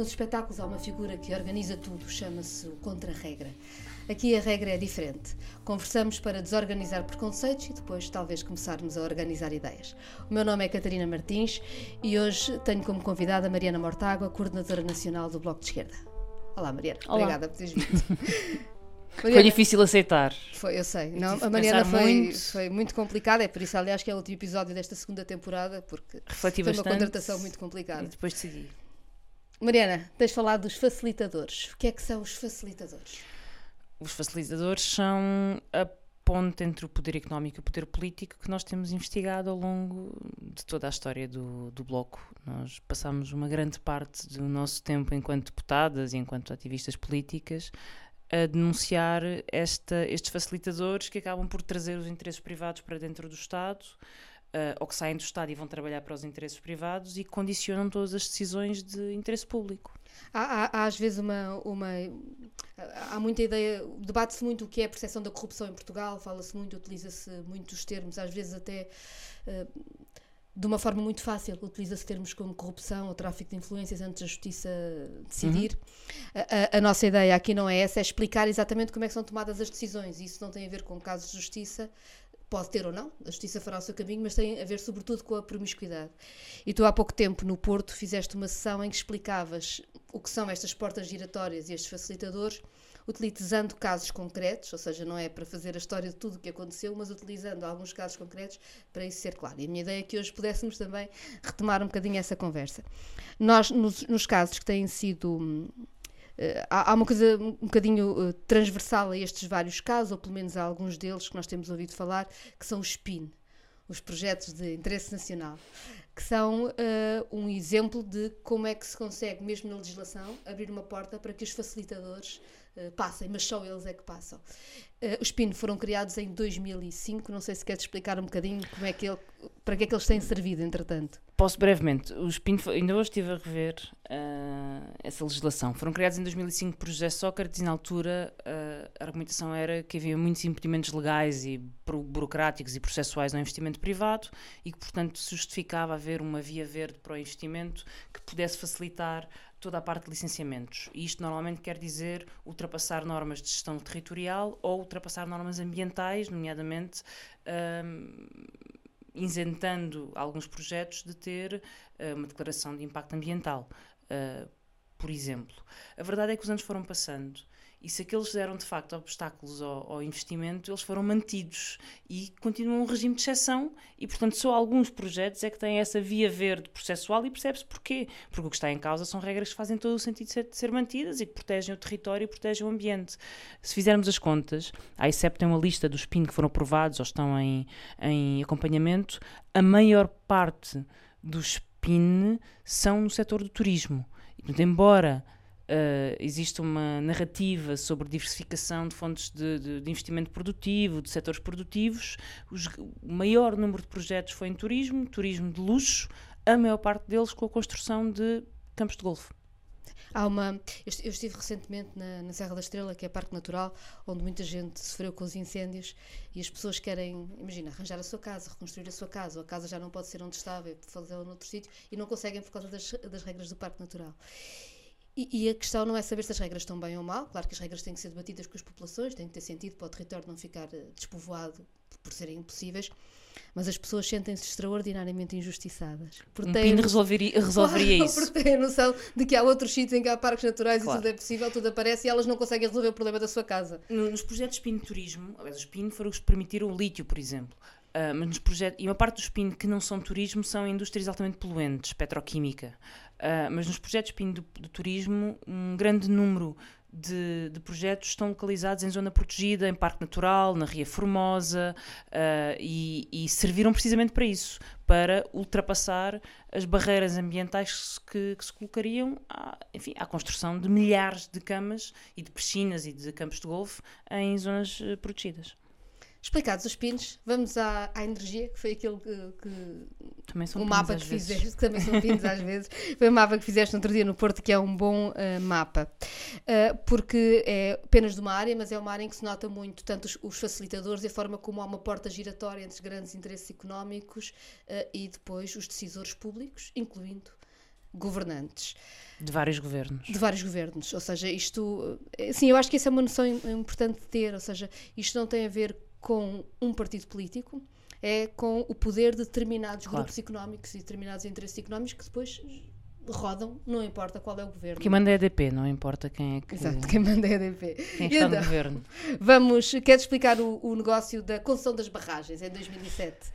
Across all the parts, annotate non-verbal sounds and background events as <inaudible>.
Nos espetáculos há uma figura que organiza tudo, chama-se o contra-regra. Aqui a regra é diferente. Conversamos para desorganizar preconceitos e depois talvez começarmos a organizar ideias. O meu nome é Catarina Martins e hoje tenho como convidada a Mariana Mortágua, coordenadora nacional do Bloco de Esquerda. Olá, Mariana. Olá. Obrigada por teres vindo. <laughs> Foi Mariana, difícil aceitar. foi, eu sei. Não, a Mariana foi muito. foi muito complicada, é por isso, aliás, que é o último episódio desta segunda temporada, porque Refleti foi uma bastante. contratação muito complicada. E depois decidi. Mariana, tens falado dos facilitadores. O que é que são os facilitadores? Os facilitadores são a ponte entre o poder económico e o poder político que nós temos investigado ao longo de toda a história do, do Bloco. Nós passamos uma grande parte do nosso tempo enquanto deputadas e enquanto ativistas políticas a denunciar esta, estes facilitadores que acabam por trazer os interesses privados para dentro do Estado eh, ou que saem do Estado e vão trabalhar para os interesses privados e condicionam todas as decisões de interesse público. Há, há- há às vezes uma, uma. Há muita ideia. Debate-se muito o que é a percepção da corrupção em Portugal, fala-se muito, utiliza-se muito os termos, às vezes até. eh, de uma forma muito fácil, utiliza-se termos como corrupção ou tráfico de influências antes da justiça decidir. A, a- a nossa ideia aqui não é essa, é explicar exatamente como é que são tomadas as decisões. Isso não tem a ver com casos de justiça, pode ter ou não, a justiça fará o seu caminho, mas tem a ver sobretudo com a promiscuidade. E tu há pouco tempo no Porto fizeste uma sessão em que explicavas o que são estas portas giratórias e estes facilitadores, utilizando casos concretos, ou seja, não é para fazer a história de tudo o que aconteceu, mas utilizando alguns casos concretos para isso ser claro. E a minha ideia é que hoje pudéssemos também retomar um bocadinho essa conversa. Nós, nos, nos casos que têm sido hum, há, há uma coisa um bocadinho eh, transversal a estes vários casos, ou pelo menos a alguns deles que nós temos ouvido falar, que são os SPIN, os projetos de interesse nacional, que são eh, um exemplo de como é que se consegue, mesmo na legislação, abrir uma porta para que os facilitadores eh, passem, mas só eles é que passam. Eh, os PIN foram criados em 2005, não sei se queres explicar um bocadinho como é que ele, para que é que eles têm servido, entretanto. Posso brevemente. Os PIN, ainda hoje estive a rever ah, essa legislação. Foram criados em 2005 por José Sócrates e na altura ah, a argumentação era que havia muitos impedimentos legais e buro- burocráticos e processuais ao investimento privado e que, portanto, se justificava haver uma via verde para o investimento que pudesse facilitar toda a parte de licenciamentos. E isto normalmente quer dizer ultrapassar normas de gestão territorial ou ultrapassar normas ambientais, nomeadamente ahm, isentando alguns projetos de ter eh, uma declaração de impacto ambiental, eh, por exemplo. A verdade é que os anos foram passando e se aqueles eram de facto obstáculos ao, ao investimento, eles foram mantidos e continuam um regime de exceção e, portanto, só alguns projetos é que têm essa via verde processual e percebe-se porquê. Porque o que está em causa são regras que fazem todo o sentido de ser, de ser mantidas e que protegem o território e protegem o ambiente. Se fizermos as contas, a ICEP tem uma lista dos PIN que foram aprovados ou estão em, em acompanhamento, a maior parte dos PIN são no setor do turismo. E, portanto, embora uh, exista uma narrativa sobre diversificação de fontes de, de- de investimento produtivo, de setores produtivos, os- o maior número de projetos foi em turismo, turismo de luxo, a maior parte deles com a construção de campos de golfe. Há uma. Eu est- eu estive recentemente na, na Serra da Estrela, que é Parque Natural, onde muita gente sofreu com os incêndios e as pessoas querem, imagina, arranjar a sua casa, reconstruir a sua casa, ou a casa já não pode ser onde estava, e fazê-la noutro sítio, e não conseguem por causa das, das regras do Parque Natural. E, e a questão não é saber se as regras estão bem ou mal, claro que as regras têm que ser debatidas com as populações, têm que ter sentido para o território não ficar eh, despovoado por, serem impossíveis, mas as pessoas sentem-se extraordinariamente injustiçadas. Porque Um têm resolveria, resolveria Claro, isso. Porque têm a noção de que há outros sítios em que há parques naturais Claro. e tudo é possível, tudo aparece e elas não conseguem resolver o problema da sua casa. No- Nos projetos PIN de turismo, aliás, os PIN foram os que permitiram o lítio, por exemplo. Ah, mas nos projetos, e uma parte dos PIN que não são turismo são indústrias altamente poluentes, petroquímica. Ah, mas nos projetos PIN do, do turismo, um grande número de, de projetos estão localizados em zona protegida, em Parque Natural, na Ria Formosa, ah, e, e serviram precisamente para isso para ultrapassar as barreiras ambientais que, que se colocariam à, enfim, à construção de milhares de camas e de piscinas e de campos de golfe em zonas eh, protegidas. Explicados os pins, vamos à, à energia, que foi aquele que, que Também são o pins mapa que vezes. fizeste, que também são pins às vezes, foi o mapa que fizeste no outro dia no Porto, que é um bom eh, mapa. Eh, porque é apenas de uma área, mas é uma área em que se nota muito tanto os, os facilitadores e a forma como há uma porta giratória entre os grandes interesses económicos eh, e depois os decisores públicos, incluindo governantes. De vários governos. De vários governos. Ou seja, isto. Sim, eu acho que essa é uma noção im- importante de ter. Ou seja, isto não tem a ver com um partido político, é com o poder de determinados Claro. grupos económicos e determinados interesses económicos que depois rodam, não importa qual é o governo. Quem manda é a EDP, não importa quem é que. Exato, quem manda é a EDP. Quem está no Então, governo. Vamos, queres explicar o, o negócio da concessão das barragens em 2007?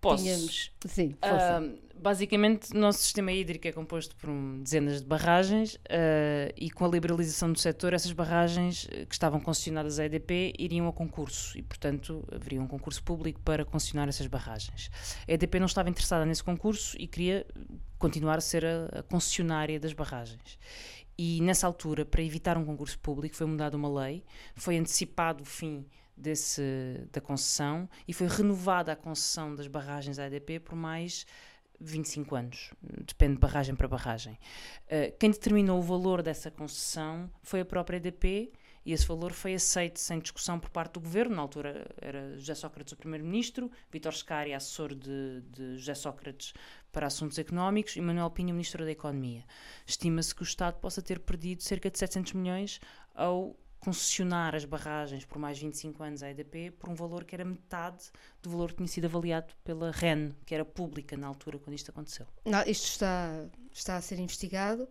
Posso. Tínhamos. Sim, força. Ah, basicamente, o nosso sistema hídrico é composto por dezenas de barragens ah, e com a liberalização do setor, essas barragens eh, que estavam concessionadas à EDP iriam a concurso e, portanto, haveria um concurso público para concessionar essas barragens. A EDP não estava interessada nesse concurso e queria continuar a ser a, a concessionária das barragens. E nessa altura, para evitar um concurso público, foi mudada uma lei, foi antecipado o fim desse, da concessão e foi renovada a concessão das barragens à EDP por mais 25 anos. Depende de barragem para barragem. Uh, quem determinou o valor dessa concessão foi a própria EDP e esse valor foi aceito sem discussão por parte do governo. Na altura era José Sócrates o primeiro-ministro, Vítor Scari, assessor de, de José Sócrates para assuntos económicos e Manuel Pinho, ministro da Economia. Estima-se que o Estado possa ter perdido cerca de 700 milhões ao concessionar as barragens por mais 25 anos à EDP por um valor que era metade do valor que tinha sido avaliado pela REN, que era pública na altura quando isto aconteceu. Não, isto está, está a ser investigado.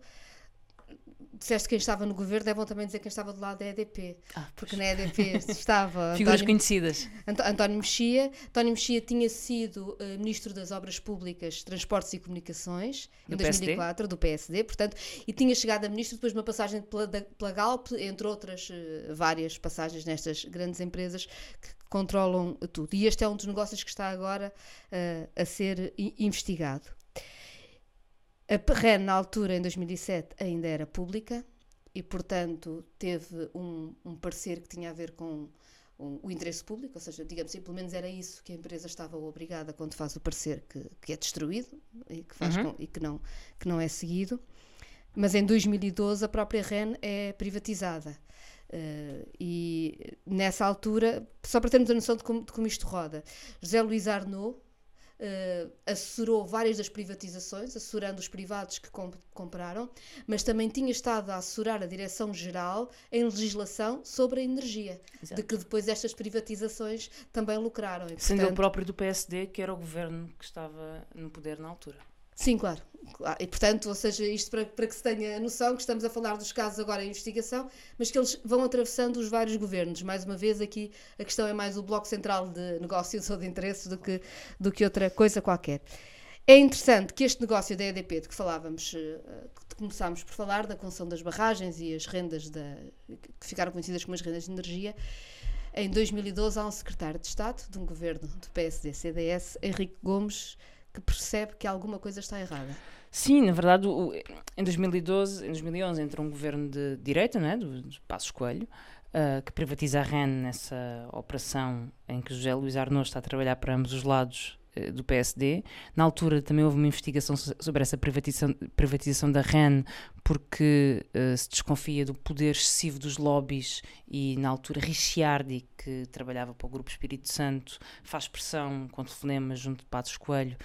Disseste quem estava no governo, é bom também dizer quem estava do lado da EDP. Ah, Porque na EDP <laughs> estava Figuras António, conhecidas. António Mexia. António Mexia tinha sido eh, Ministro das Obras Públicas, Transportes e Comunicações Do em 2004, do PSD, portanto, e tinha chegado a Ministro depois de uma passagem pela, da- pela Galp, entre outras eh, várias passagens nestas grandes empresas que controlam tudo. E este é um dos negócios que está agora eh, a ser investigado. A REN, na altura, em 2007, ainda era pública e, portanto, teve um, um parecer que tinha a ver com um- o interesse público, ou seja, digamos assim, pelo menos era isso que a empresa estava obrigada quando faz o parecer que, que é destruído e que, faz Uhum. com- e que, não, que não é seguido. Mas em 2012 a própria REN é privatizada. Eh, e nessa altura, só para termos a noção de como, de como isto roda, José Luís Arnaud eh, assessorou várias das privatizações, assessorando os privados que com- compraram, mas também tinha estado a assessorar a Direção-Geral em legislação sobre a energia, Exato. de que depois estas privatizações também lucraram. E, Sendo ele portanto, próprio do PSD, que era o governo que estava no poder na altura. Sim, claro. E portanto, ou seja, isto para, para que se tenha a noção que estamos a falar dos casos agora em investigação, mas que eles vão atravessando os vários governos. Mais uma vez, aqui a questão é mais o bloco central de negócios <laughs> ou de interesses do que, do que outra coisa qualquer. É interessante que este negócio da EDP, de que falávamos, eh, começámos por falar, da concessão das barragens e as rendas da, que ficaram conhecidas como as rendas de energia, em 2012 há um secretário de Estado de um governo do PSD-CDS, Henrique Gomes, que percebe que alguma coisa está errada. Sim, na verdade, em 2012, em 2011 entra um governo de direita, né, do, do Passos Coelho, ah, que privatiza a REN nessa operação em que José Luís Arnaud está a trabalhar para ambos os lados eh, do PSD. Na altura também houve uma investigação so- sobre essa privatização, privatização da REN porque eh, se desconfia do poder excessivo dos lobbies e na altura Ricciardi, que trabalhava para o Grupo Espírito Santo, faz pressão com telefonemas junto de Passos Coelho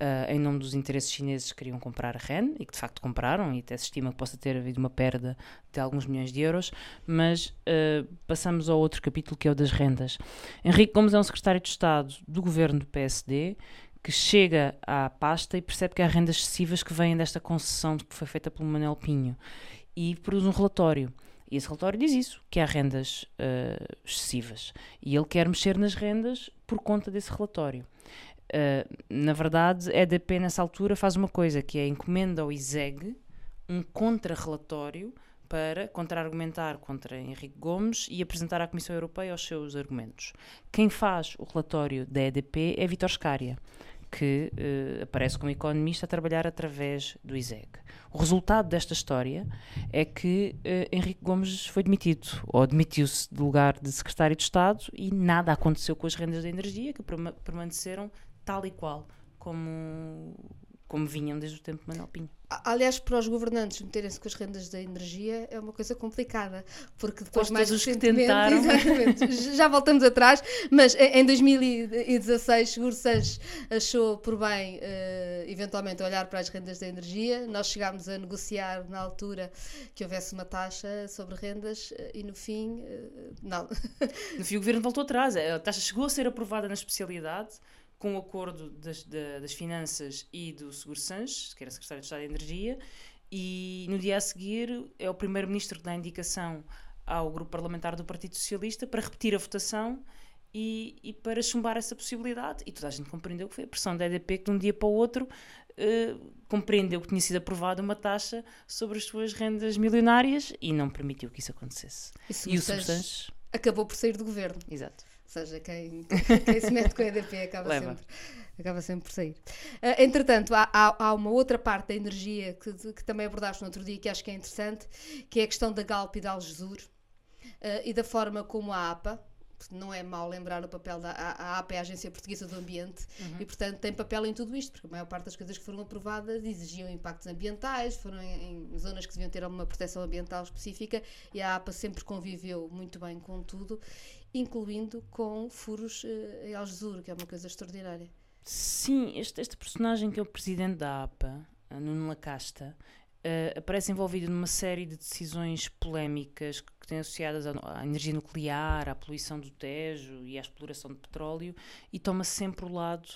Uh, em nome dos interesses chineses queriam comprar a REN e que de facto compraram e até se estima que possa ter havido uma perda de alguns milhões de euros, mas uh, passamos ao outro capítulo que é o das rendas. Henrique Gomes é um secretário de Estado do governo do PSD que chega à pasta e percebe que há rendas excessivas que vêm desta concessão que foi feita pelo Manuel Pinho e produz um relatório. E esse relatório diz isso, que há rendas uh, excessivas. E ele quer mexer nas rendas por conta desse relatório. Uh, na verdade, a EDP nessa altura faz uma coisa que é encomenda ao ISEG um contra-relatório para contra-argumentar contra Henrique Gomes e apresentar à Comissão Europeia os seus argumentos. Quem faz o relatório da EDP é Vitor Scária, que uh, aparece como economista a trabalhar através do ISEG. O resultado desta história é que uh, Henrique Gomes foi demitido, ou demitiu-se do lugar de secretário de Estado e nada aconteceu com as rendas da energia, que permaneceram tal e qual como, como vinham desde o tempo de Manuel Pinho. Aliás, para os governantes meterem-se com as rendas da energia é uma coisa complicada, porque depois Pois mais os que recentemente, <laughs> exatamente, já voltamos atrás, mas em em 2016 Seguro Sanches achou por bem eh, eventualmente olhar para as rendas da energia. Nós chegámos a negociar na altura que houvesse uma taxa sobre rendas eh, e no fim, eh, não. No fim, o governo voltou atrás. A taxa chegou a ser aprovada na especialidade, com o acordo das, da- das finanças e do Seguro Sanches, que era secretário de Estado de Energia, e no dia a seguir é o primeiro-ministro que dá indicação ao grupo parlamentar do Partido Socialista para repetir a votação e, e para chumbar essa possibilidade. E toda a gente compreendeu que foi a pressão da EDP que de um dia para o outro eh, compreendeu que tinha sido aprovada uma taxa sobre as suas rendas milionárias e não permitiu que isso acontecesse. E E o Sanches, acabou por sair do governo. exato. Ou seja, quem, quem se mete com a EDP acaba, Leva. sempre, acaba sempre por sair. Ah, entretanto, há, há- há uma outra parte da energia que, que também abordaste no outro dia que acho que é interessante, que é a questão da Galp e da Algesur ah, e da forma como a APA, não é mau lembrar o papel da a, a APA, é a Agência Portuguesa do Ambiente, e portanto tem papel em tudo isto, porque a maior parte das coisas que foram aprovadas exigiam impactos ambientais, foram em, em zonas que deviam ter alguma proteção ambiental específica, e a APA sempre conviveu muito bem com tudo, incluindo com furos eh, em Algesur, que é uma coisa extraordinária. Sim, este, este personagem que é o presidente da APA, Nuno Lacasta, eh, aparece envolvido numa série de decisões polémicas que, que têm associadas à, à energia nuclear, à poluição do Tejo e à exploração de petróleo e toma sempre o lado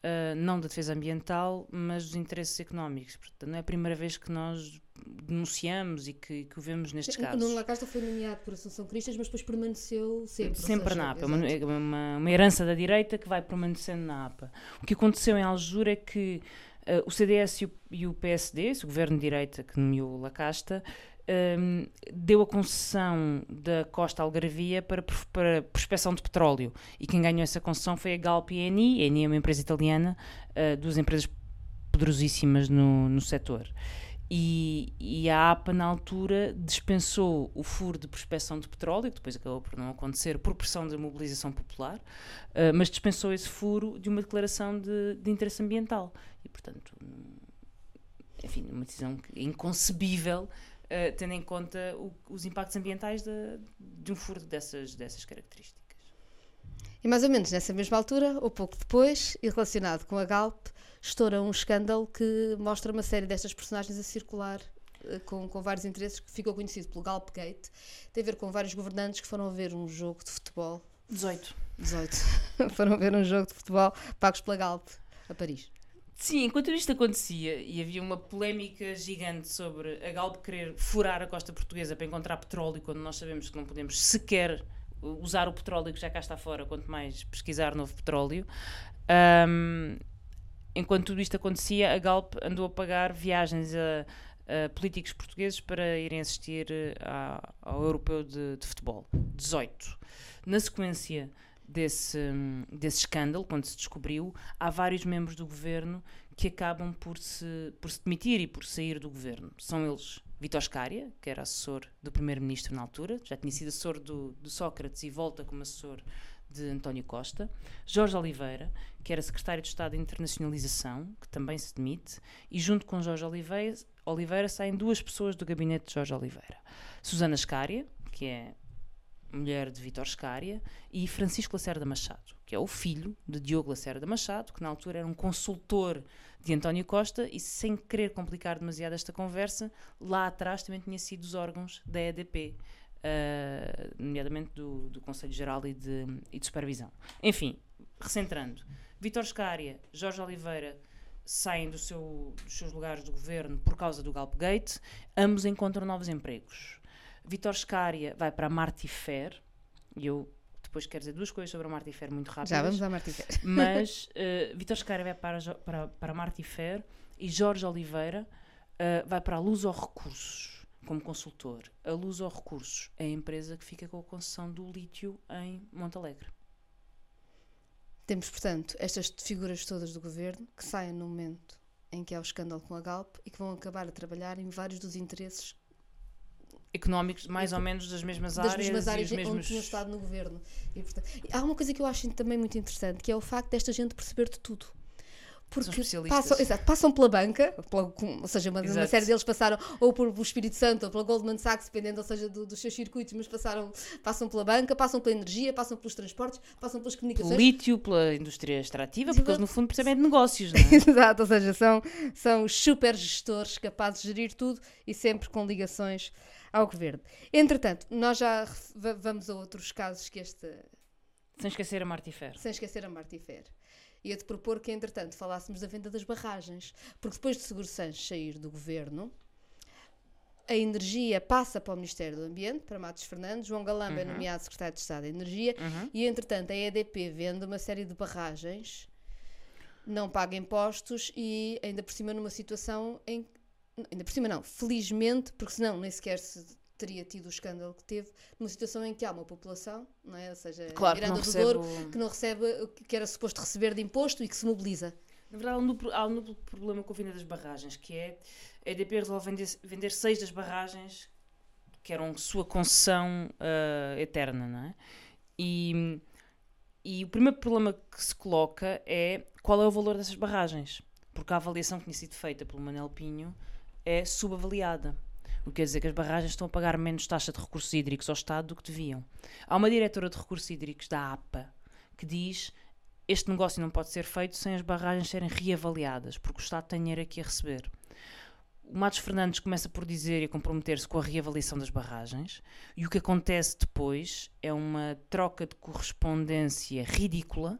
eh, não da defesa ambiental, mas dos interesses económicos. Portanto, não é a primeira vez que nós denunciamos e que, que o vemos nestes O casos. Nuno Lacasta foi nomeado por Assunção Cristas, mas depois permaneceu sempre. Sempre seja, na APA, é uma, é uma, uma herança da direita que vai permanecendo na APA. O que aconteceu em Aljura é que eh, o CDS e o, e o PSD, esse governo de direita que nomeou Lacasta, ehm, deu a concessão da Costa Algarvia para, para prospecção de petróleo. E quem ganhou essa concessão foi a Galp e a Eni. A Eni é uma empresa italiana, eh, duas empresas poderosíssimas no, no setor. E, e a APA, na altura, dispensou o furo de prospecção de petróleo, que depois acabou por não acontecer por pressão da mobilização popular, eh, mas dispensou esse furo de uma declaração de, de interesse ambiental. E, portanto, hum, enfim, uma decisão é inconcebível, eh, tendo em conta o- os impactos ambientais de, de um furo dessas, dessas características. E mais ou menos nessa mesma altura, ou pouco depois, e relacionado com a Galp, estoura um escândalo que mostra uma série destas personagens a circular eh, com, com vários interesses, que ficou conhecido pelo Galp Gate. Tem a ver com vários governantes que foram ver um jogo de futebol, 18. 18, <laughs> foram ver um jogo de futebol pagos pela Galp a Paris. Sim, enquanto isto acontecia e havia uma polémica gigante sobre a Galp querer furar a costa portuguesa para encontrar petróleo, quando nós sabemos que não podemos sequer usar o petróleo que já cá está fora, quanto mais pesquisar novo petróleo. Ahm, enquanto tudo isto acontecia, a Galp andou a pagar viagens a, a políticos portugueses para irem assistir eh, à- ao europeu de, de futebol. 18. Na sequência desse, desse escândalo, quando se descobriu, há vários membros do governo que acabam por se, por se demitir e por sair do governo. São eles Vítor Scária, que era assessor do primeiro-ministro na altura, já tinha sido assessor do, do Sócrates e volta como assessor de António Costa, Jorge Oliveira, que era secretário de Estado de Internacionalização, que também se demite, e junto com Jorge Oliveira, Oliveira saem duas pessoas do gabinete de Jorge Oliveira. Susana Scária, que é mulher de Vítor Scária, e Francisco Lacerda Machado, que é o filho de Diogo Lacerda Machado, que na altura era um consultor de António Costa e, sem querer complicar demasiado esta conversa, lá atrás também tinha sido os órgãos da EDP, eh, nomeadamente do, do Conselho Geral e de, e de Supervisão. Enfim, recentrando, Vítor Scária, Jorge Oliveira saem do seu- dos seus lugares do governo por causa do Galpgate, ambos encontram novos empregos. Vítor Scária vai para a Martifer, e eu depois quero dizer duas coisas sobre a Martifer muito rápidas. Já vamos à Martim Ferreira. <laughs> Mas uh, Vitor Scária vai para, para, para a Martifer e Jorge Oliveira uh, vai para a Luz ao Recursos como consultor. A Luz ao Recursos é a empresa que fica com a concessão do lítio em Montalegre. Temos, portanto, estas figuras todas do governo que saem no momento em que há o escândalo com a Galp e que vão acabar a trabalhar em vários dos interesses Económicos, mais ou menos das mesmas das áreas, mesmas áreas e os onde mesmos... tinham estado no governo. E, portanto, há uma coisa que eu acho também muito interessante, que é o facto desta gente perceber de tudo. Porque passam, exato, passam pela banca, pela, ou seja, uma, uma, série deles passaram ou por, pelo Espírito Santo ou pela Goldman Sachs, dependendo, ou seja, do, dos seus circuitos, mas passaram, passam pela banca, passam pela energia, passam pelos transportes, passam pelas comunicações. Pelo lítio, pela indústria extrativa, porque eles no fundo percebem de negócios, não é? <laughs> exato, ou seja, são, são super gestores capazes de gerir tudo e sempre com ligações ao governo. Entretanto, nós já vamos a outros casos que este... Sem esquecer a Martifer. Sem esquecer a Martifer ia-te propor que, entretanto, falássemos da venda das barragens. Porque depois de Seguro Sanches sair do governo, a energia passa para o Ministério do Ambiente, para Matos Fernandes, João Galamba é uhum. é nomeado secretário de Estado da Energia uhum. e, entretanto, a EDP vende uma série de barragens, não paga impostos e, ainda por cima, numa situação em. Ainda por cima, não, felizmente, porque senão nem sequer se teria tido o escândalo que teve, numa situação em que há uma população, não é? ou seja, claro, Miranda do Douro, que não recebe o que era suposto receber de imposto e que se mobiliza. Na verdade, há um duplo, há um duplo problema com a venda das barragens, que é a EDP resolve vender, vender seis das barragens que eram sua concessão uh, eterna, não é? E, e o primeiro problema que se coloca é qual é o valor dessas barragens, porque a avaliação que tinha sido feita pelo Manel Pinho é subavaliada. O que quer dizer que as barragens estão a pagar menos taxa de recursos hídricos ao Estado do que deviam. Há uma diretora de recursos hídricos da APA que diz este negócio não pode ser feito sem as barragens serem reavaliadas, porque o Estado tem dinheiro aqui a receber. O Matos Fernandes começa por dizer e comprometer-se com a reavaliação das barragens, e o que acontece depois é uma troca de correspondência ridícula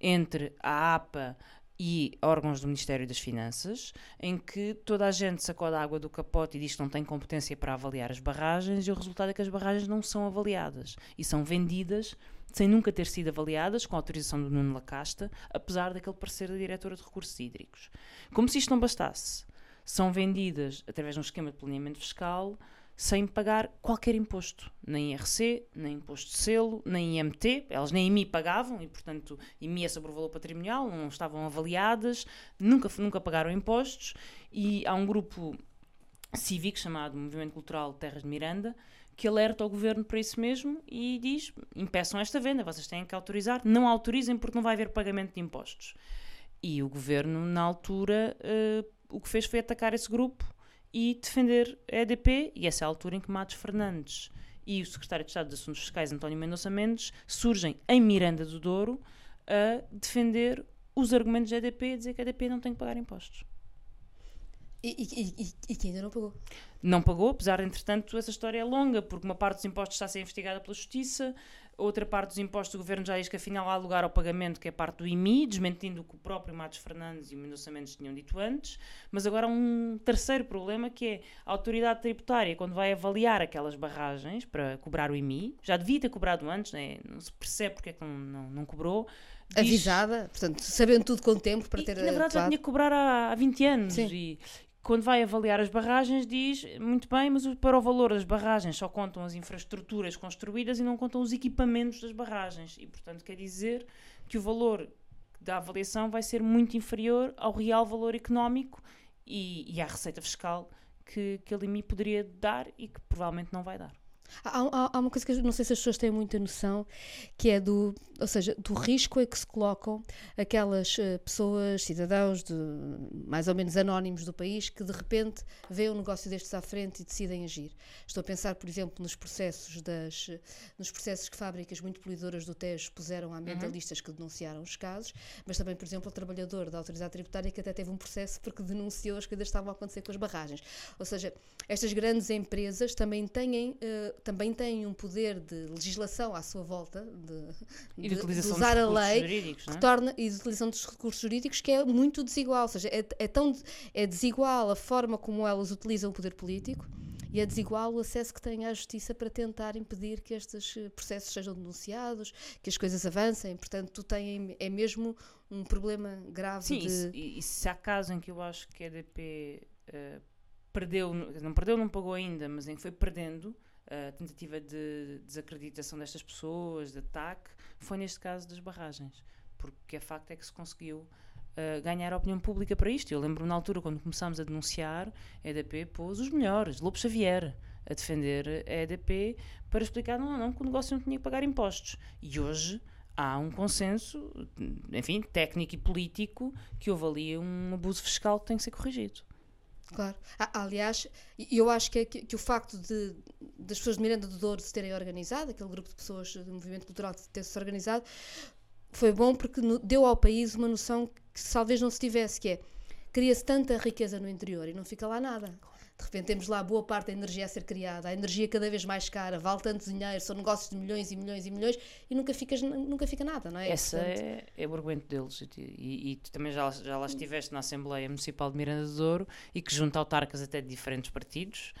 entre a APA, e órgãos do Ministério das Finanças, em que toda a gente sacode a água do capote e diz que não tem competência para avaliar as barragens, e o resultado é que as barragens não são avaliadas e são vendidas sem nunca ter sido avaliadas, com a autorização do Nuno Lacasta, apesar daquele parecer da diretora de recursos hídricos. Como se isto não bastasse, são vendidas através de um esquema de planeamento fiscal sem pagar qualquer imposto, nem IRC, nem imposto de selo, nem IMT. Elas nem IMI pagavam e, portanto, IMI é sobre o valor patrimonial, não estavam avaliadas, nunca, nunca pagaram impostos. E há um grupo cívico chamado Movimento Cultural Terras de Miranda que alerta ao governo para isso mesmo e diz: impeçam esta venda, vocês têm que autorizar, não autorizem porque não vai haver pagamento de impostos. E o governo, na altura, uh, o que fez foi atacar esse grupo e defender a EDP, e essa é a altura em que Matos Fernandes e o secretário de Estado de Assuntos Fiscais, António Mendonça Mendes, surgem em Miranda do Douro a defender os argumentos da EDP e dizer que a EDP não tem que pagar impostos. E, e, e, e, que ainda não pagou. Não pagou, apesar de, entretanto, essa história é longa, porque uma parte dos impostos está a ser investigada pela Justiça, outra parte dos impostos do governo já diz que afinal há lugar ao pagamento, que é parte do IMI, desmentindo o que o próprio Matos Fernandes e o Mendonça Mendes tinham dito antes. Mas agora há um terceiro problema que é a autoridade tributária, quando vai avaliar aquelas barragens para cobrar o IMI, já devia ter cobrado antes, né? não se percebe porque é que não, não, não cobrou. Diz... Avisada, portanto, sabendo tudo com tempo para ter. E, na verdade atuado. já tinha que cobrar há, há 20 anos. Sim. E, quando vai avaliar as barragens, diz muito bem, mas para o valor das barragens só contam as infraestruturas construídas e não contam os equipamentos das barragens. E, portanto, quer dizer que o valor da avaliação vai ser muito inferior ao real valor económico e, e à receita fiscal que, que a LIMI poderia dar e que provavelmente não vai dar. Há, há, há, uma coisa que não sei se as pessoas têm muita noção, que é do, ou seja, do risco a que se colocam aquelas uh, pessoas, cidadãos de, mais ou menos anónimos do país, que de repente veem um negócio destes à frente e decidem agir. Estou a pensar, por exemplo, nos processos das, nos processos que fábricas muito poluidoras do Tejo puseram a ambientalistas uhum. que denunciaram os casos, mas também, por exemplo, o trabalhador da autoridade tributária que até teve um processo porque denunciou as coisas que estavam a acontecer com as barragens. Ou seja, estas grandes empresas também têm uh, também têm um poder de legislação à sua volta, de, de, de usar a lei, que é? torna, e de utilização dos recursos jurídicos, que é muito desigual. Ou seja, é, é, tão, é desigual a forma como elas utilizam o poder político e é desigual o acesso que têm à justiça para tentar impedir que estes eh, processos sejam denunciados, que as coisas avancem. Portanto, tem, é mesmo um problema grave. Sim, de... e, e se há caso em que eu acho que a EDP uh, eh, perdeu, não perdeu, não pagou ainda, mas em que foi perdendo, a tentativa de desacreditação destas pessoas, de ataque, foi neste caso das barragens. Porque a facto é que se conseguiu uh, ganhar a opinião pública para isto. Eu lembro na altura, quando começámos a denunciar, a EDP pôs os melhores, Lobo Xavier, a defender a EDP para explicar, não, não, que o negócio não tinha que pagar impostos. E hoje há um consenso, enfim, técnico e político, que houve ali um abuso fiscal que tem que ser corrigido. Claro. Aliás, eu acho que, que, que, o facto de, das pessoas de Miranda do Douro se terem organizado, aquele grupo de pessoas do movimento cultural ter se organizado, foi bom porque deu ao país uma noção que talvez não se tivesse, que é cria-se tanta riqueza no interior e não fica lá nada. De repente temos lá boa parte da energia a ser criada, a energia cada vez mais cara, vale tanto dinheiro, são negócios de milhões e milhões e milhões e nunca, ficas, nunca fica nada, não é? Esse é, é o argumento deles. E, e, e, tu também já, já lá estiveste na Assembleia Municipal de Miranda do Douro e que junta autarcas até de diferentes partidos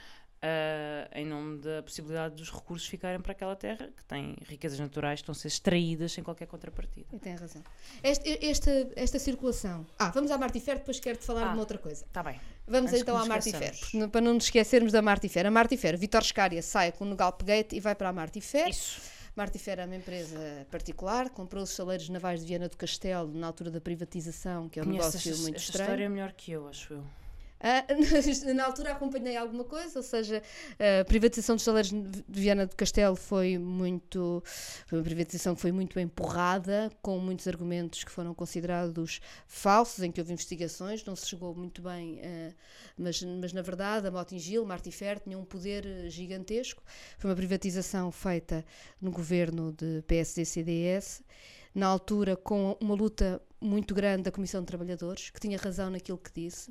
uh, em nome da possibilidade dos recursos ficarem para aquela terra que tem riquezas naturais que estão a ser extraídas sem qualquer contrapartida. E tem razão. Este, esta, esta circulação. Ah, vamos à Martifer, depois quero-te falar ah, de uma outra coisa. Está bem. Vamos Antes então à Martifer, para não nos esquecermos da Martifer. A Martifer, Vitor Scária sai com o Galpegate e vai para a Martifer. Isso. Martifer é uma empresa particular, comprou os saleiros navais de Viana do Castelo na altura da privatização, que é um negócio esta, muito esta estranho. história é melhor que eu, acho eu. Uh, <laughs> na altura acompanhei alguma coisa, ou seja, a privatização dos salários de Viana do Castelo foi muito. Foi uma privatização que foi muito empurrada, com muitos argumentos que foram considerados falsos, em que houve investigações, não se chegou muito bem, uh, mas, mas na verdade a Motingil, Martifer, tinha um poder gigantesco. Foi uma privatização feita no governo de PSD-CDS na altura com uma luta muito grande da Comissão de Trabalhadores, que tinha razão naquilo que disse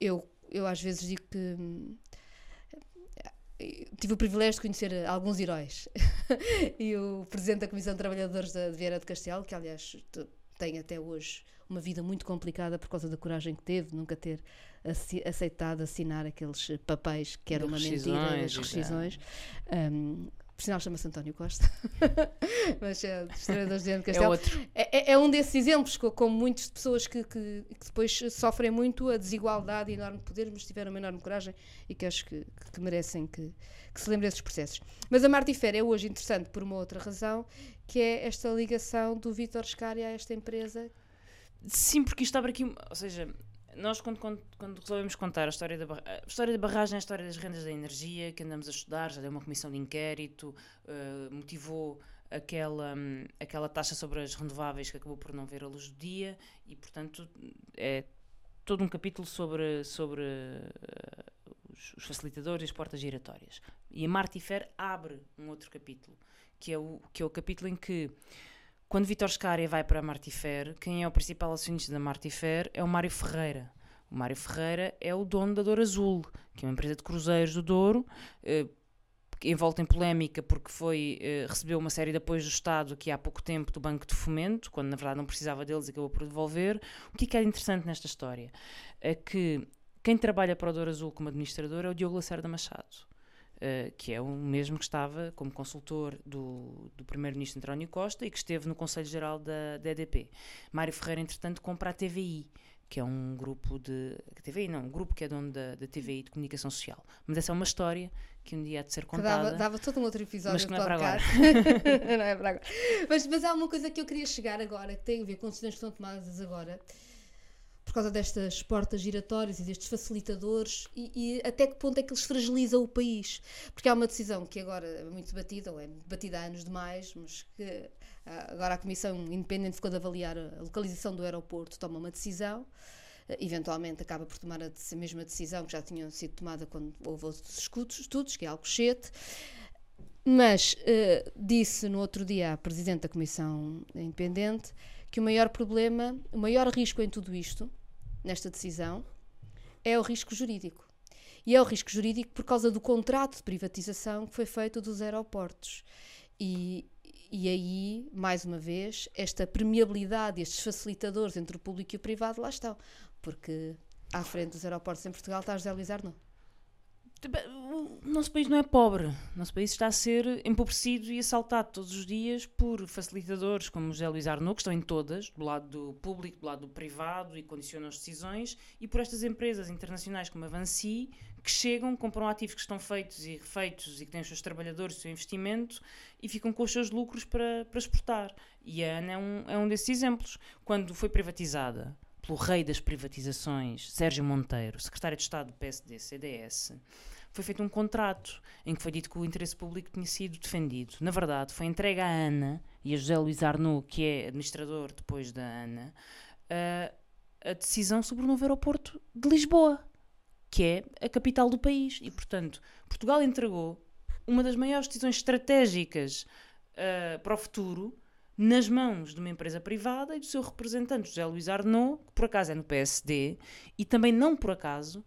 eu, eu às vezes digo que hum, tive o privilégio de conhecer alguns heróis. <laughs> e o presidente da Comissão de Trabalhadores da, de Vieira de Castelo, que aliás tem até hoje uma vida muito complicada por causa da coragem que teve, nunca ter aceitado assinar aqueles papéis que eram uma mentira, as rescisões. Um, por sinal chama-se António Costa, <laughs> mas é historiadores de Castelo. É, outro. É, é, um desses exemplos, como muitas pessoas que, que, que, depois sofrem muito a desigualdade e enorme poder, mas tiveram uma enorme coragem e que acho que, que merecem que, se lembrem desses processos. Mas a Martifera é hoje interessante por uma outra razão, que é esta ligação do Vítor Scari a esta empresa. Sim, porque isto abre aqui, ou seja, nós quando, quando, quando, resolvemos contar a história, da, a história da barragem, a história das rendas da energia, que andamos a estudar, já deu uma comissão de inquérito, uh, motivou aquela, um, aquela taxa sobre as renováveis que acabou por não ver a luz do dia e, portanto, é todo um capítulo sobre, sobre uh, os, os, facilitadores e as portas giratórias. E a Martifer abre um outro capítulo, que é o, que é o capítulo em que quando Vitor Scária vai para a Martifer, quem é o principal acionista da Martifer é o Mário Ferreira. O Mário Ferreira é o dono da Douro Azul, que é uma empresa de cruzeiros do Douro, eh, envolta em polémica porque foi eh, recebeu uma série de apoios do Estado aqui há pouco tempo do Banco de Fomento, quando na verdade não precisava deles e acabou por devolver. O que é, que é interessante nesta história? É que quem trabalha para o Douro Azul como administrador é o Diogo Lacerda Machado. Uh, que é o mesmo que estava como consultor do, do primeiro-ministro António Costa e que esteve no Conselho Geral da, da EDP. Mário Ferreira, entretanto, compra a TVI, que é um grupo de. TVI não, um grupo que é dono da, da TVI de comunicação social. Mas essa é uma história que um dia há de ser contada. Dava, dava todo um outro episódio mas que não é para agora. <laughs> não é para agora. Mas, mas há uma coisa que eu queria chegar agora, que tem a ver com decisões que são tomadas agora por causa destas portas giratórias e destes facilitadores e, e, até que ponto é que eles fragilizam o país. Porque há uma decisão que agora é muito debatida, ou é debatida há anos demais, mas que ah, agora a Comissão Independente ficou de avaliar a localização do aeroporto, toma uma decisão, ah, eventualmente acaba por tomar a mesma decisão que já tinha sido tomada quando houve outros estudos, que é Alcochete, mas uh, disse no outro dia a Presidente da Comissão Independente que o maior problema, o maior risco em tudo isto nesta decisão é o risco jurídico. E é o risco jurídico por causa do contrato de privatização que foi feito dos aeroportos. E, e aí, mais uma vez, esta permeabilidade, estes facilitadores entre o público e o privado lá estão. Porque à frente dos aeroportos em Portugal está José Luís Arnaud. O nosso país não é pobre. O nosso país está a ser empobrecido e assaltado todos os dias por facilitadores como José Luís Arnaud, que estão em todas, do lado do público, do lado do privado e condicionam as decisões, e por estas empresas internacionais como a Vansi, que chegam, compram ativos que estão feitos e refeitos e que têm os seus trabalhadores, o seu investimento e ficam com os seus lucros para, para exportar. E a ANA é um, é um desses exemplos. Quando foi privatizada pelo rei das privatizações, Sérgio Monteiro, secretário de Estado do PSD-CDS, foi feito um contrato em que foi dito que o interesse público tinha sido defendido. Na verdade, foi entregue à ANA e a José Luís Arnaud, que é administrador depois da ANA, a, a decisão sobre o novo aeroporto de Lisboa, que é a capital do país. E, portanto, Portugal entregou uma das maiores decisões estratégicas uh, para o futuro nas mãos de uma empresa privada e do seu representante, José Luís Arnaud, que por acaso é no PSD, e também não por acaso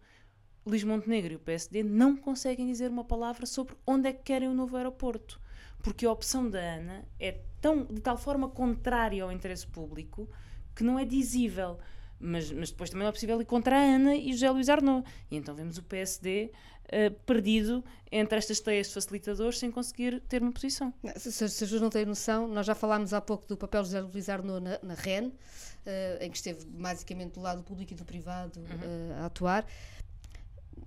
Luís Montenegro e o PSD não conseguem dizer uma palavra sobre onde é que querem o novo aeroporto. Porque a opção da ANA é tão, de tal forma contrária ao interesse público que não é dizível. Mas, mas depois também não é possível ir contra a ANA e José Luís Arnaud. E então vemos o PSD uh, eh, perdido entre estas teias de facilitadores sem conseguir ter uma posição. Se, se, se não têm noção, nós já falámos há pouco do papel de José Luís Arnaud na, na REN, uh, em que esteve basicamente do lado público e do privado uhum. uh, a atuar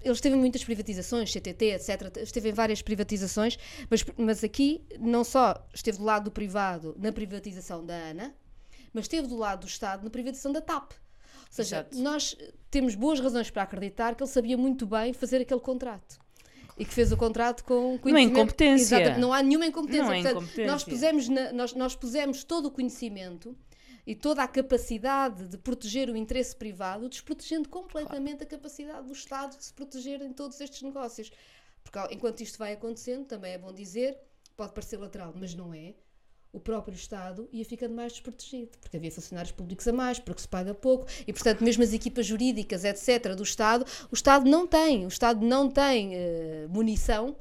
ele esteve em muitas privatizações, CTT, etc. Esteve em várias privatizações, mas, mas aqui não só esteve do lado do privado na privatização da ANA, mas esteve do lado do Estado na privatização da TAP. Ou seja, Exato. nós temos boas razões para acreditar que ele sabia muito bem fazer aquele contrato. E que fez o contrato com conhecimento. Não é incompetência. Não há nenhuma incompetência. Não é incompetência. Nós, pusemos na, nós, nós pusemos todo o conhecimento e toda a capacidade de proteger o interesse privado, desprotegendo completamente claro. a capacidade do Estado de se proteger em todos estes negócios. Porque enquanto isto vai acontecendo, também é bom dizer, pode parecer lateral, mas não é. O próprio Estado ia ficando mais desprotegido, porque havia funcionários públicos a mais, porque se paga pouco, e portanto, mesmo as equipas jurídicas, etc., do Estado, o Estado não tem, o Estado não tem uh, munição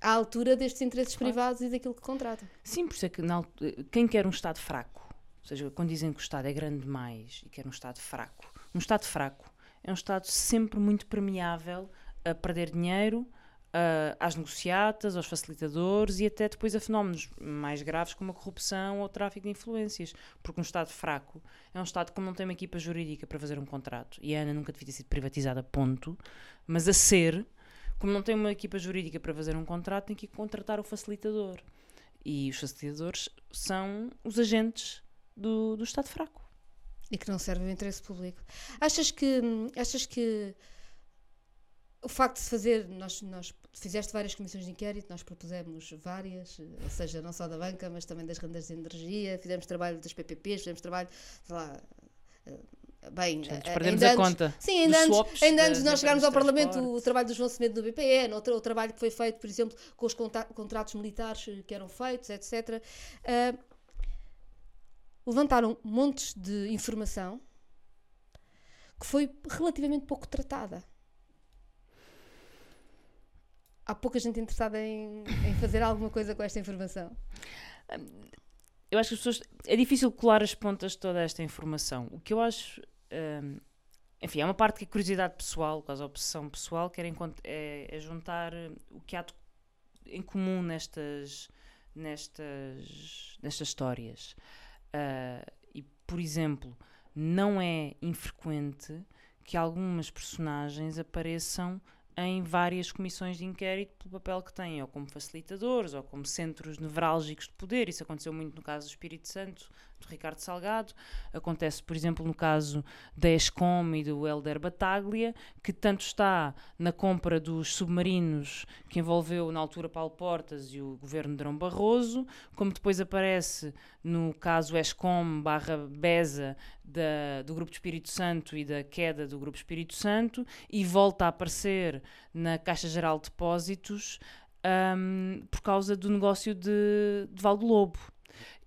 à altura destes interesses claro. privados e daquilo que contrata. Sim, por isso é que na, quem quer um Estado fraco ou seja, quando dizem que o Estado é grande demais e que é um Estado fraco, um Estado fraco é um Estado sempre muito permeável a perder dinheiro, às negociatas, aos facilitadores e até depois a fenómenos mais graves como a corrupção ou o tráfico de influências. Porque um Estado fraco é um Estado que não tem uma equipa jurídica para fazer um contrato. E a ANA nunca devia ter sido privatizada, ponto. Mas a ser, como não tem uma equipa jurídica para fazer um contrato, tem que contratar o facilitador. E os facilitadores são os agentes do, do Estado fraco. E que não serve ao interesse público. Achas que, achas que o facto de se fazer, nós, nós fizeste várias comissões de inquérito, nós propusemos várias, ou seja, não só da banca, mas também das rendas de energia, fizemos trabalho das PPPs, fizemos trabalho, sei lá, eh, bem, eh, perdemos a conta. Sim, ainda antes, ainda antes de nós chegarmos ao Parlamento, o trabalho do João Semedo do BPN, o, o trabalho que foi feito, por exemplo, com os contratos militares que eram feitos, etc. Uh, levantaram montes de informação que foi relativamente pouco tratada. Há pouca gente interessada em, em fazer alguma coisa com esta informação. Eu acho que as pessoas. É difícil colar as pontas de toda esta informação. O que eu acho. Um, enfim, é uma parte que a curiosidade pessoal, quase obsessão pessoal, quer é, é juntar o que há em comum nestas, nestas, nestas histórias. Uh, e, por exemplo, não é infrequente que algumas personagens apareçam em várias comissões de inquérito pelo papel que têm, ou como facilitadores, ou como centros nevrálgicos de poder. Isso aconteceu muito no caso do Espírito Santo, do Ricardo Salgado. Acontece, por exemplo, no caso da ESCOM e do Helder Bataglia, que tanto está na compra dos submarinos que envolveu na altura Paulo Portas e o governo de Drão Barroso, como depois aparece no caso ESCOM barra BESA da, do Grupo Espírito Santo e da queda do Grupo Espírito Santo e volta a aparecer na Caixa Geral de Depósitos um, por causa do negócio de, de Valdo Lobo.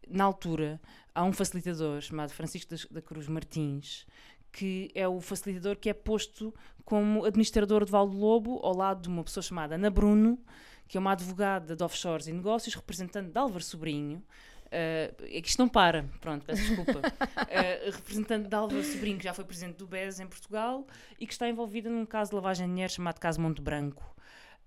Na altura, há um facilitador chamado Francisco da Cruz Martins, que é o facilitador que é posto como administrador de Valdo Lobo, ao lado de uma pessoa chamada Ana Bruno, que é uma advogada de offshores e negócios, representante de Álvaro Sobrinho. Uh, é que isto não para, pronto, peço desculpa. Uh, <laughs> representante de Álvaro Sobrinho, que já foi presidente do BES em Portugal e que está envolvida num caso de lavagem de dinheiro chamado Caso Monte Branco.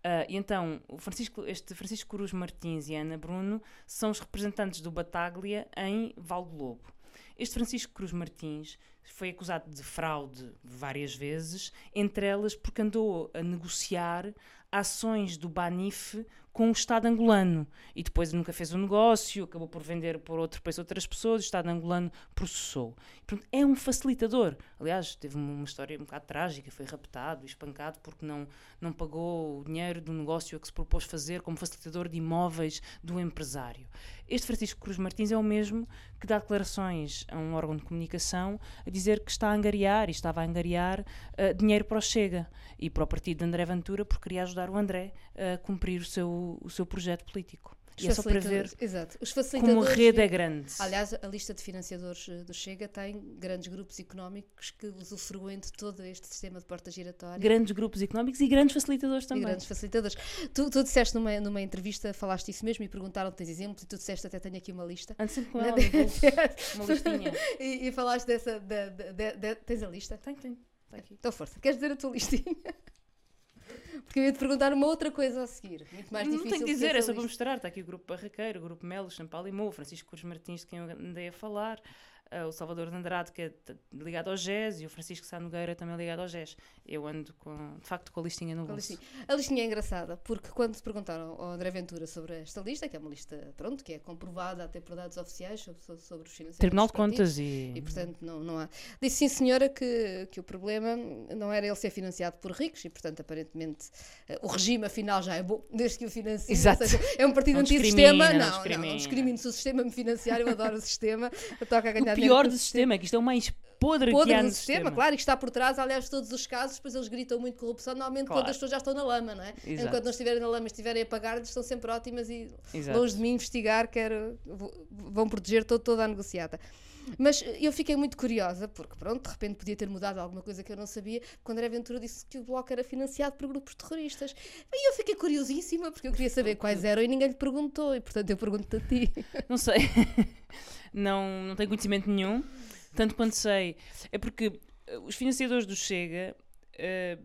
Uh, e então, Francisco, este Francisco Cruz Martins e Ana Bruno são os representantes do Bataglia em Valdo Lobo. Este Francisco Cruz Martins foi acusado de fraude várias vezes, entre elas porque andou a negociar ações do Banif com o Estado angolano. E depois nunca fez o um negócio, acabou por vender por outro país outras pessoas, o Estado angolano processou. Portanto, é um facilitador. Aliás, teve uma história um bocado trágica, foi raptado, espancado, porque não, não pagou o dinheiro do negócio a que se propôs fazer como facilitador de imóveis do empresário. Este Francisco Cruz Martins é o mesmo que dá declarações a um órgão de comunicação a dizer que está a angariar e estava a angariar uh, dinheiro para o Chega e para o partido de André Ventura porque queria ajudar o André a cumprir o seu, o seu projeto político. Os e é só para ver Exato. Os como a rede é grande. Aliás, a lista de financiadores eh, do Chega tem grandes grupos económicos que usufruem de todo este sistema de porta giratória. Grandes grupos económicos e grandes facilitadores também. E grandes facilitadores. Tu, tu disseste numa, numa entrevista, falaste isso mesmo e perguntaram tens exemplos e tu disseste até tenho aqui uma lista. Antes sempre com ela, <laughs> uma listinha. <laughs> e, e falaste dessa, de, de, de, tens a lista? Tenho, tenho. aqui. Então força, queres dizer a tua listinha? Porque eu ia te perguntar uma outra coisa a seguir, muito mais difícil. Não tenho que dizer, é só para mostrar. Está aqui o grupo Barraqueiro, o grupo Melo, Champal e Mou, Francisco Cruz Martins, de quem eu andei a falar, uh, o Salvador de Andrade, que é ligado ao GES, e o Francisco Sá Nogueira, também ligado ao GES. Eu ando, com, de facto, com a listinha no bolso. A listinha é engraçada, porque quando se perguntaram ao André Ventura sobre esta lista, que é uma lista, pronto, que é comprovada até por dados oficiais sobre, sobre os financiamentos Tribunal de Contas e... E, portanto, não, não há... Disse sim, senhora, que, que o problema não era ele ser financiado por ricos, e, portanto, aparentemente, uh, o regime, afinal, já é bom, desde que o financie. Exato. Seja, é um partido anti-sistema. Não, não, não, não discrimino se o sistema me financiar, eu adoro o <laughs> sistema, eu toco a ganhar pior do sistema é que isto é o mais podre, podre que há no sistema, sistema. Claro, e que está por trás, aliás, todos os casos, depois eles gritam muito corrupção, normalmente claro. quando as pessoas já estão na lama, não é? Exato. Enquanto não estiverem na lama e estiverem a pagar, estão sempre ótimas e Exato. longe de mim investigar, quero, vão proteger todo, toda a negociata. Mas eu fiquei muito curiosa, porque pronto, de repente podia ter mudado alguma coisa que eu não sabia, quando André Ventura disse que o Bloco era financiado por grupos terroristas. E eu fiquei curiosíssima, porque eu queria saber quais eram e ninguém lhe perguntou, e portanto eu pergunto a ti. <laughs> Não sei, <laughs> não, não tenho conhecimento nenhum tanto quanto sei. É porque eh, os financiadores do Chega uh,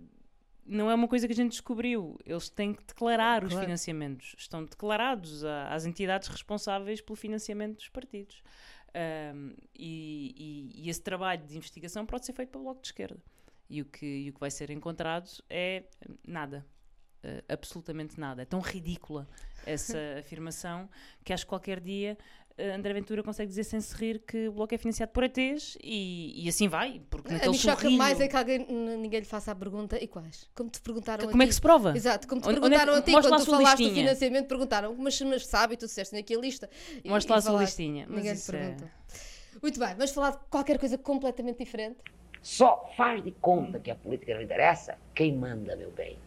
não é uma coisa que a gente descobriu. Eles têm que declarar os claro. financiamentos. Estão declarados a, às entidades responsáveis pelo financiamento dos partidos. Um, e, e, e, esse trabalho de investigação pode ser feito pelo Bloco de Esquerda. E o que, e o que vai ser encontrado é nada. Uh, absolutamente nada. É tão ridícula essa <laughs> afirmação que acho que qualquer dia André Ventura consegue dizer sem se rir que o Bloco é financiado por ETs e, e assim vai, porque naquele A mim choca mais é que alguém, ninguém lhe faça a pergunta, e quais? Como te perguntaram Como é que se prova? Exato, como te perguntaram onde, a ti quando tu falaste listinha. do financiamento, perguntaram, mas, mas sabe, e tu disseste aqui a lista. Mostra lá a sua listinha. Ninguém lhe pergunta. É... Muito bem, vamos falar de qualquer coisa completamente diferente? Só faz de conta que a política não interessa quem manda, meu bem.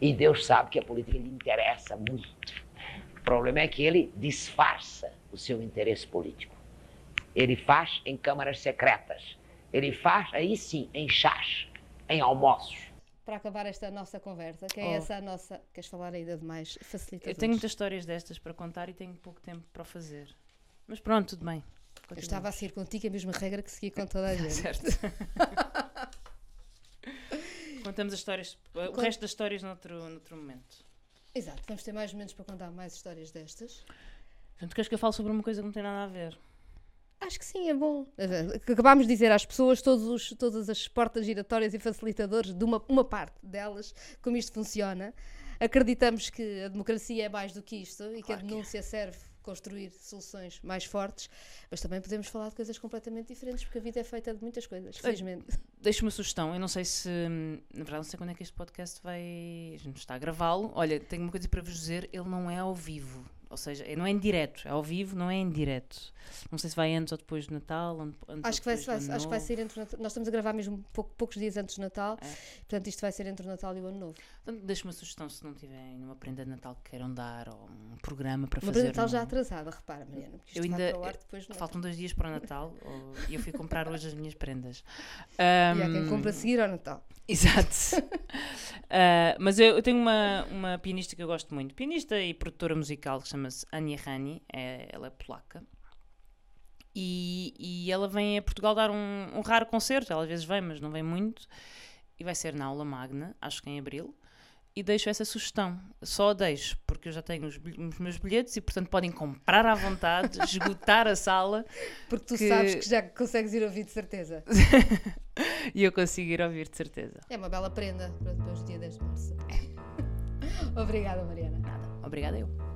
E Deus sabe que a política lhe interessa muito. O problema é que ele disfarça o seu interesse político. Ele faz em câmaras secretas. Ele faz, aí sim, em chás, em almoços. Para acabar esta nossa conversa, quem é oh. essa a nossa. Queres falar ainda de mais facilitadores? Eu tenho muitas histórias destas para contar e tenho pouco tempo para fazer. Mas pronto, tudo bem. Eu estava a seguir contigo a mesma regra que segui com toda a <laughs> gente. certo. <laughs> Contamos as histórias, o resto das histórias noutro, noutro momento. Exato, vamos ter mais momentos para contar mais histórias destas. Portanto, queres que eu fale sobre uma coisa que não tem nada a ver? Acho que sim, é bom. Acabámos de dizer às pessoas, todos os, todas as portas giratórias e facilitadores, de uma, uma parte delas, como isto funciona. Acreditamos que a democracia é mais do que isto e que a denúncia que serve construir soluções mais fortes, mas também podemos falar de coisas completamente diferentes, porque a vida é feita de muitas coisas, felizmente. Deixo uma sugestão, eu não sei se, na verdade, não sei quando é que este podcast vai. A gente está a gravá-lo. Olha, tenho uma coisa para vos dizer: ele não é ao vivo. Ou seja, não é em direto, é ao vivo, não é em direto. Não sei se vai antes ou depois do Natal. Acho, que vai, vai acho que vai ser entre Nós estamos a gravar mesmo pouco, poucos dias antes do Natal, é. portanto isto vai ser entre o Natal e o Ano Novo. Então, deixe uma sugestão se não tiverem uma prenda de Natal que queiram dar ou um programa para uma fazer. Uma prenda de Natal já atrasada, repara, Mariana. eu ainda. faltam dois dias para o Natal <laughs> e eu fui comprar hoje as minhas prendas. Um, e há quem compra a seguir ao Natal. Exato. uh, <laughs> mas eu, eu, tenho uma, uma pianista que eu gosto muito, pianista e produtora musical que chama-se Ania Rani, é, ela é polaca. E, e ela vem a Portugal dar um, um, raro concerto, ela às vezes vem, mas não vem muito, e vai ser na aula magna, acho que em abril. E deixo essa sugestão, só a deixo, porque eu já tenho os, os meus bilhetes e, portanto, podem comprar à vontade, <laughs> esgotar a sala. Porque tu que... sabes que já consegues ir ouvir de certeza. <laughs> e eu consigo ir ouvir de certeza. É uma bela prenda para depois do dia 10 de março. <laughs> Obrigada, Mariana. Nada. Obrigada eu.